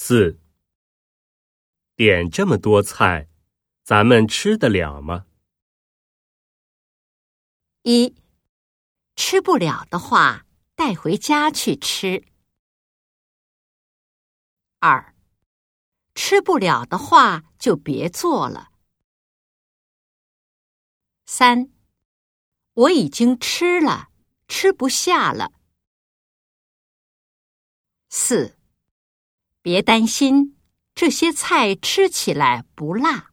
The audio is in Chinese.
四，点这么多菜，咱们吃得了吗？一，吃不了的话，带回家去吃。二，吃不了的话就别做了。三，我已经吃了，吃不下了。四，别担心，这些菜吃起来不辣。